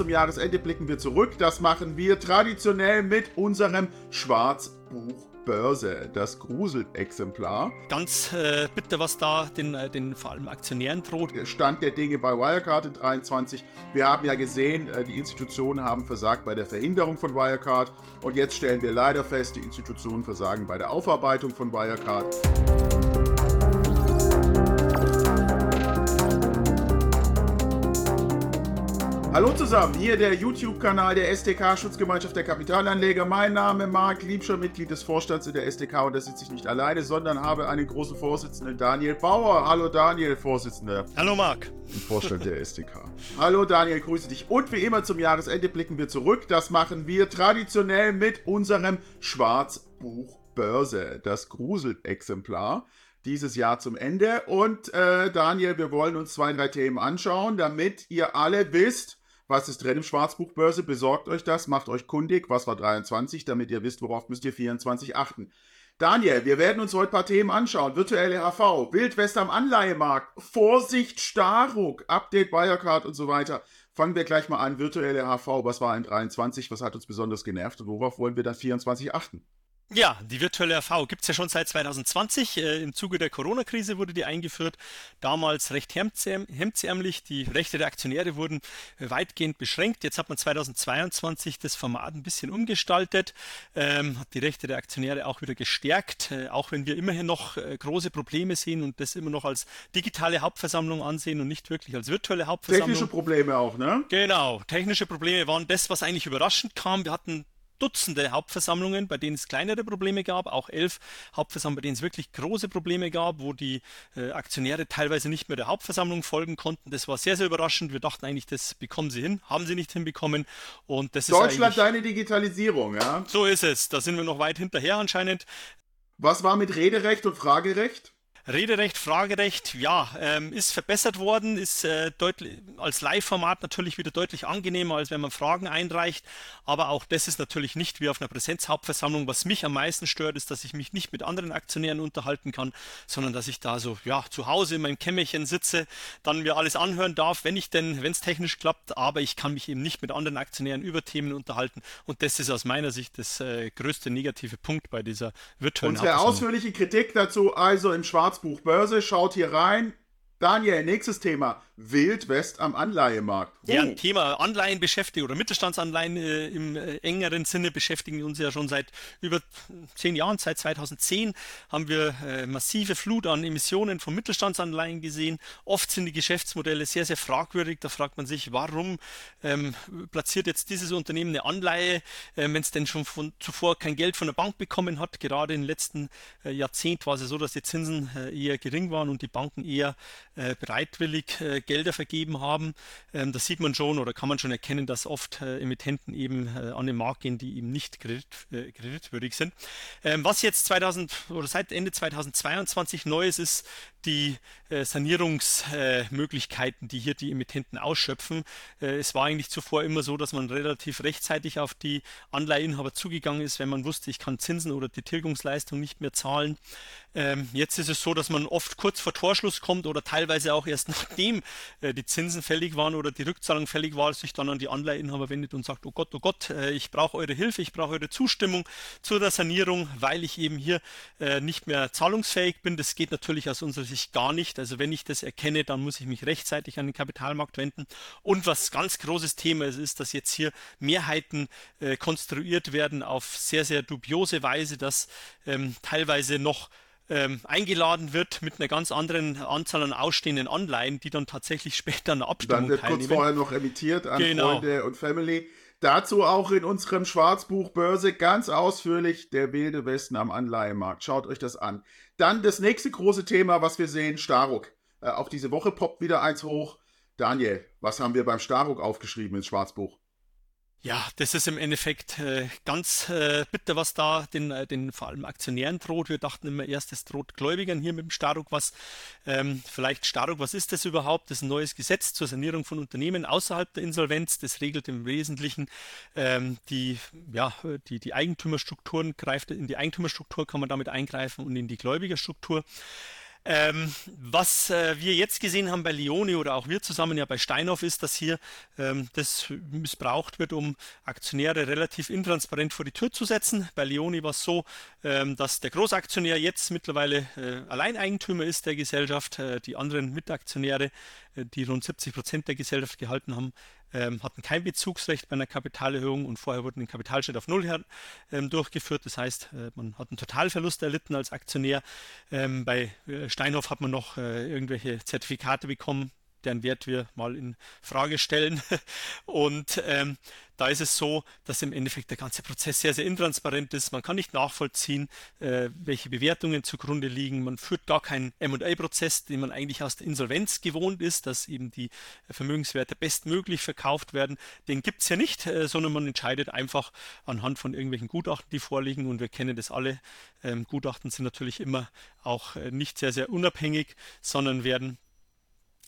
zum Jahresende blicken wir zurück. Das machen wir traditionell mit unserem Schwarzbuch Börse, das Gruselexemplar. Ganz äh, bitter, was da den, äh, den vor allem Aktionären droht. Stand der Dinge bei Wirecard in 23. Wir haben ja gesehen, äh, die Institutionen haben versagt bei der Verhinderung von Wirecard. Und jetzt stellen wir leider fest, die Institutionen versagen bei der Aufarbeitung von Wirecard. Hallo zusammen, hier der YouTube-Kanal der SDK Schutzgemeinschaft der Kapitalanleger. Mein Name ist Marc Liebscher, Mitglied des Vorstands in der SDK und da sitze ich nicht alleine, sondern habe einen großen Vorsitzenden, Daniel Bauer. Hallo Daniel, Vorsitzender. Hallo Marc. Vorstand der SDK. Hallo Daniel, grüße dich. Und wie immer zum Jahresende blicken wir zurück. Das machen wir traditionell mit unserem Schwarzbuch Börse, das Gruselexemplar dieses Jahr zum Ende. Und äh, Daniel, wir wollen uns zwei, drei Themen anschauen, damit ihr alle wisst, was ist drin im Schwarzbuchbörse? Besorgt euch das, macht euch kundig. Was war 23, damit ihr wisst, worauf müsst ihr 24 achten. Daniel, wir werden uns heute ein paar Themen anschauen. Virtuelle HV, Wildwest am Anleihemarkt, Vorsicht Staruk, Update Wirecard und so weiter. Fangen wir gleich mal an. Virtuelle HV, was war in 23? Was hat uns besonders genervt und worauf wollen wir dann 24 achten? Ja, die virtuelle AV gibt es ja schon seit 2020. Äh, Im Zuge der Corona-Krise wurde die eingeführt. Damals recht hemdsärmlich. Die Rechte der Aktionäre wurden äh, weitgehend beschränkt. Jetzt hat man 2022 das Format ein bisschen umgestaltet, ähm, hat die Rechte der Aktionäre auch wieder gestärkt. Äh, auch wenn wir immerhin noch äh, große Probleme sehen und das immer noch als digitale Hauptversammlung ansehen und nicht wirklich als virtuelle Hauptversammlung. Technische Probleme auch, ne? Genau. Technische Probleme waren das, was eigentlich überraschend kam. Wir hatten Dutzende Hauptversammlungen, bei denen es kleinere Probleme gab, auch elf Hauptversammlungen, bei denen es wirklich große Probleme gab, wo die äh, Aktionäre teilweise nicht mehr der Hauptversammlung folgen konnten. Das war sehr, sehr überraschend. Wir dachten eigentlich, das bekommen sie hin, haben sie nicht hinbekommen. Und das Deutschland ist deine Digitalisierung, ja? So ist es. Da sind wir noch weit hinterher anscheinend. Was war mit Rederecht und Fragerecht? Rederecht, Fragerecht, ja, ähm, ist verbessert worden, ist äh, deutlich als Live-Format natürlich wieder deutlich angenehmer, als wenn man Fragen einreicht. Aber auch das ist natürlich nicht wie auf einer Präsenzhauptversammlung. Was mich am meisten stört, ist, dass ich mich nicht mit anderen Aktionären unterhalten kann, sondern dass ich da so ja zu Hause in meinem Kämmerchen sitze, dann mir alles anhören darf, wenn ich denn, wenn es technisch klappt. Aber ich kann mich eben nicht mit anderen Aktionären über Themen unterhalten. Und das ist aus meiner Sicht das äh, größte negative Punkt bei dieser virtuellen Unsere ausführliche Kritik dazu also im Schwarzbuch Börse. Schaut hier rein. Daniel, nächstes Thema. Wildwest am Anleihemarkt. Ja, Thema Anleihen beschäftigt oder Mittelstandsanleihen äh, im äh, engeren Sinne beschäftigen uns ja schon seit über zehn Jahren. Seit 2010 haben wir äh, massive Flut an Emissionen von Mittelstandsanleihen gesehen. Oft sind die Geschäftsmodelle sehr, sehr fragwürdig. Da fragt man sich, warum ähm, platziert jetzt dieses Unternehmen eine Anleihe, äh, wenn es denn schon von, zuvor kein Geld von der Bank bekommen hat. Gerade im letzten äh, Jahrzehnt war es so, dass die Zinsen äh, eher gering waren und die Banken eher bereitwillig Gelder vergeben haben. Ähm, das sieht man schon oder kann man schon erkennen, dass oft äh, Emittenten eben äh, an den Markt gehen, die eben nicht kredit, äh, kreditwürdig sind. Ähm, was jetzt 2000 oder seit Ende 2022 neu ist, ist die äh, Sanierungsmöglichkeiten, die hier die Emittenten ausschöpfen. Äh, es war eigentlich zuvor immer so, dass man relativ rechtzeitig auf die Anleiheinhaber zugegangen ist, wenn man wusste, ich kann Zinsen oder die Tilgungsleistung nicht mehr zahlen. Ähm, jetzt ist es so, dass man oft kurz vor Torschluss kommt oder teilweise auch erst nachdem äh, die Zinsen fällig waren oder die Rückzahlung fällig war, sich dann an die Anleiheinhaber wendet und sagt, oh Gott, oh Gott, ich brauche eure Hilfe, ich brauche eure Zustimmung zu der Sanierung, weil ich eben hier nicht mehr zahlungsfähig bin. Das geht natürlich aus unserer sich gar nicht. Also wenn ich das erkenne, dann muss ich mich rechtzeitig an den Kapitalmarkt wenden. Und was ganz großes Thema ist, ist, dass jetzt hier Mehrheiten äh, konstruiert werden auf sehr, sehr dubiose Weise, dass ähm, teilweise noch ähm, eingeladen wird mit einer ganz anderen Anzahl an ausstehenden Anleihen, die dann tatsächlich später der Abstimmung Dann wird teilnehmen. kurz vorher noch emittiert an genau. Freunde und Family. Dazu auch in unserem Schwarzbuch Börse ganz ausführlich der wilde Westen am Anleihemarkt. Schaut euch das an. Dann das nächste große Thema, was wir sehen, Staruk. Äh, auch diese Woche poppt wieder eins hoch. Daniel, was haben wir beim Staruk aufgeschrieben ins Schwarzbuch? Ja, das ist im Endeffekt äh, ganz äh, bitter, was da den, äh, den vor allem Aktionären droht. Wir dachten immer erst, es droht Gläubigern hier mit dem Staruk was. Ähm, vielleicht Staruk, was ist das überhaupt? Das ist ein neues Gesetz zur Sanierung von Unternehmen außerhalb der Insolvenz. Das regelt im Wesentlichen ähm, die, ja, die, die Eigentümerstrukturen, greift in die Eigentümerstruktur kann man damit eingreifen und in die Gläubigerstruktur. Ähm, was äh, wir jetzt gesehen haben bei Leone oder auch wir zusammen ja bei Steinhoff ist, dass hier ähm, das missbraucht wird, um Aktionäre relativ intransparent vor die Tür zu setzen. Bei Leone war es so, ähm, dass der Großaktionär jetzt mittlerweile äh, Alleineigentümer ist der Gesellschaft. Äh, die anderen Mitaktionäre, äh, die rund 70 Prozent der Gesellschaft gehalten haben, ähm, hatten kein Bezugsrecht bei einer Kapitalerhöhung und vorher wurden den Kapitalschritt auf Null ähm, durchgeführt. Das heißt, äh, man hat einen Totalverlust erlitten als Aktionär. Ähm, bei äh, Steinhoff hat man noch äh, irgendwelche Zertifikate bekommen, deren Wert wir mal in Frage stellen. Und ähm, da ist es so, dass im Endeffekt der ganze Prozess sehr, sehr intransparent ist. Man kann nicht nachvollziehen, äh, welche Bewertungen zugrunde liegen. Man führt gar keinen M&A-Prozess, den man eigentlich aus der Insolvenz gewohnt ist, dass eben die Vermögenswerte bestmöglich verkauft werden. Den gibt es ja nicht, äh, sondern man entscheidet einfach anhand von irgendwelchen Gutachten, die vorliegen. Und wir kennen das alle. Ähm, Gutachten sind natürlich immer auch äh, nicht sehr, sehr unabhängig, sondern werden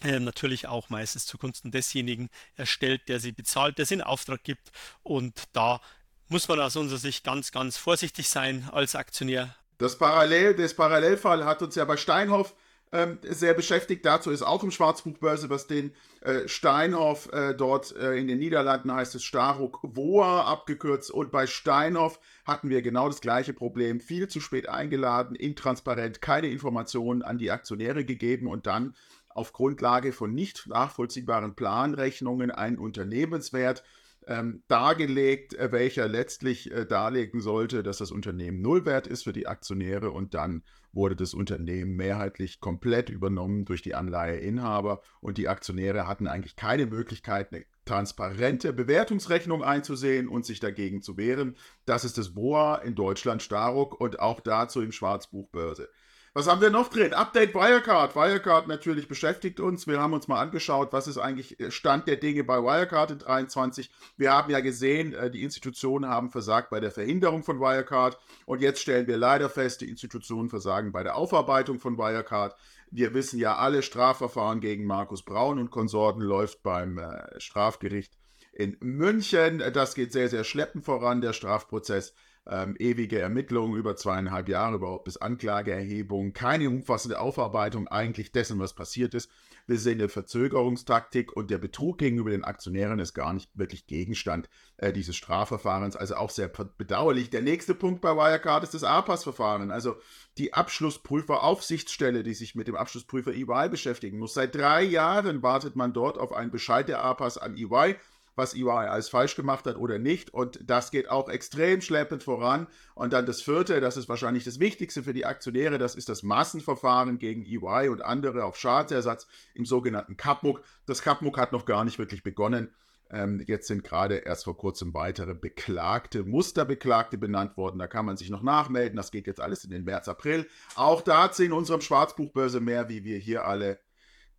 natürlich auch meistens zugunsten desjenigen erstellt, der sie bezahlt, der sie in Auftrag gibt. Und da muss man aus unserer Sicht ganz, ganz vorsichtig sein als Aktionär. Das Parallel, das Parallelfall hat uns ja bei Steinhoff ähm, sehr beschäftigt. Dazu ist auch im Schwarzbuchbörse, was den äh, Steinhoff äh, dort äh, in den Niederlanden heißt es Staruk Woa abgekürzt. Und bei Steinhoff hatten wir genau das gleiche Problem. Viel zu spät eingeladen, intransparent, keine Informationen an die Aktionäre gegeben und dann auf Grundlage von nicht nachvollziehbaren Planrechnungen einen Unternehmenswert ähm, dargelegt, äh, welcher letztlich äh, darlegen sollte, dass das Unternehmen Nullwert ist für die Aktionäre und dann wurde das Unternehmen mehrheitlich komplett übernommen durch die Anleiheinhaber und die Aktionäre hatten eigentlich keine Möglichkeit, eine transparente Bewertungsrechnung einzusehen und sich dagegen zu wehren. Das ist das BOA in Deutschland Staruk und auch dazu im Schwarzbuch Börse. Was haben wir noch drin? Update Wirecard. Wirecard natürlich beschäftigt uns. Wir haben uns mal angeschaut, was ist eigentlich Stand der Dinge bei Wirecard in 23. Wir haben ja gesehen, äh, die Institutionen haben versagt bei der Verhinderung von Wirecard. Und jetzt stellen wir leider fest, die Institutionen versagen bei der Aufarbeitung von Wirecard. Wir wissen ja alle, Strafverfahren gegen Markus Braun und Konsorten läuft beim äh, Strafgericht in München. Das geht sehr, sehr schleppend voran, der Strafprozess ähm, ewige Ermittlungen über zweieinhalb Jahre, überhaupt bis Anklageerhebung, keine umfassende Aufarbeitung eigentlich dessen, was passiert ist. Wir sehen eine Verzögerungstaktik und der Betrug gegenüber den Aktionären ist gar nicht wirklich Gegenstand äh, dieses Strafverfahrens, also auch sehr bedauerlich. Der nächste Punkt bei Wirecard ist das APAS-Verfahren, also die Abschlussprüfer-Aufsichtsstelle, die sich mit dem Abschlussprüfer EY beschäftigen muss. Seit drei Jahren wartet man dort auf einen Bescheid der APAS an EY was EY alles falsch gemacht hat oder nicht. Und das geht auch extrem schleppend voran. Und dann das vierte, das ist wahrscheinlich das Wichtigste für die Aktionäre, das ist das Massenverfahren gegen EY und andere auf Schadensersatz im sogenannten CAPMUC. Das CAPMUC hat noch gar nicht wirklich begonnen. Ähm, jetzt sind gerade erst vor kurzem weitere Beklagte, Musterbeklagte benannt worden. Da kann man sich noch nachmelden. Das geht jetzt alles in den März, April. Auch dazu in unserem Schwarzbuchbörse mehr, wie wir hier alle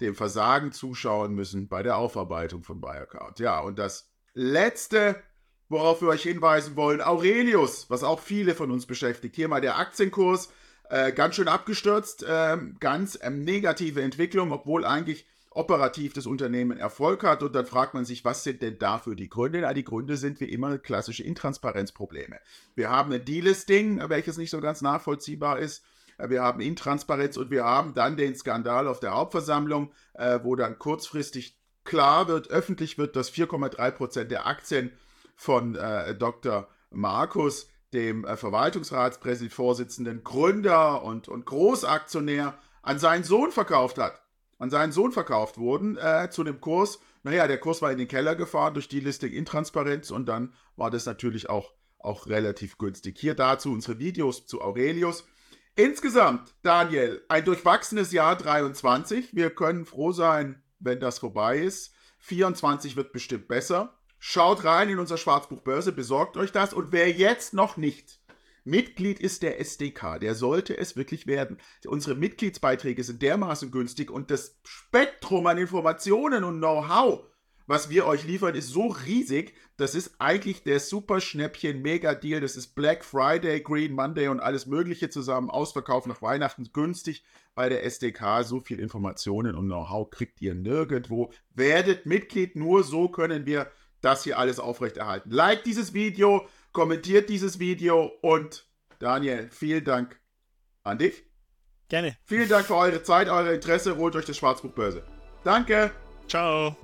dem Versagen zuschauen müssen bei der Aufarbeitung von Wirecard. Ja, und das letzte, worauf wir euch hinweisen wollen, Aurelius, was auch viele von uns beschäftigt. Hier mal der Aktienkurs, äh, ganz schön abgestürzt, äh, ganz äh, negative Entwicklung, obwohl eigentlich operativ das Unternehmen Erfolg hat. Und dann fragt man sich, was sind denn dafür die Gründe? Na, die Gründe sind wie immer klassische Intransparenzprobleme. Wir haben ein Delisting, welches nicht so ganz nachvollziehbar ist. Äh, wir haben Intransparenz und wir haben dann den Skandal auf der Hauptversammlung, äh, wo dann kurzfristig klar wird, öffentlich wird, dass 4,3 Prozent der Aktien von äh, Dr. Markus, dem äh, Verwaltungsratsvorsitzenden, Gründer und, und Großaktionär, an seinen Sohn verkauft hat. An seinen Sohn verkauft wurden äh, zu dem Kurs. Naja, der Kurs war in den Keller gefahren durch die Listing Intransparenz und dann war das natürlich auch, auch relativ günstig. Hier dazu unsere Videos zu Aurelius. Insgesamt, Daniel, ein durchwachsenes Jahr 23. Wir können froh sein, wenn das vorbei ist. 24 wird bestimmt besser. Schaut rein in unser Schwarzbuch Börse, besorgt euch das. Und wer jetzt noch nicht Mitglied ist der SDK, der sollte es wirklich werden. Unsere Mitgliedsbeiträge sind dermaßen günstig und das Spektrum an Informationen und Know-how was wir euch liefern, ist so riesig. Das ist eigentlich der super Schnäppchen Mega Deal. Das ist Black Friday, Green Monday und alles Mögliche zusammen. Ausverkauf nach Weihnachten günstig bei der SDK. So viel Informationen und Know-how kriegt ihr nirgendwo. Werdet Mitglied, nur so können wir das hier alles aufrechterhalten. Like dieses Video, kommentiert dieses Video und Daniel, vielen Dank an dich. Gerne. Vielen Dank für eure Zeit, euer Interesse. Holt euch das Schwarzbuch Börse. Danke. Ciao.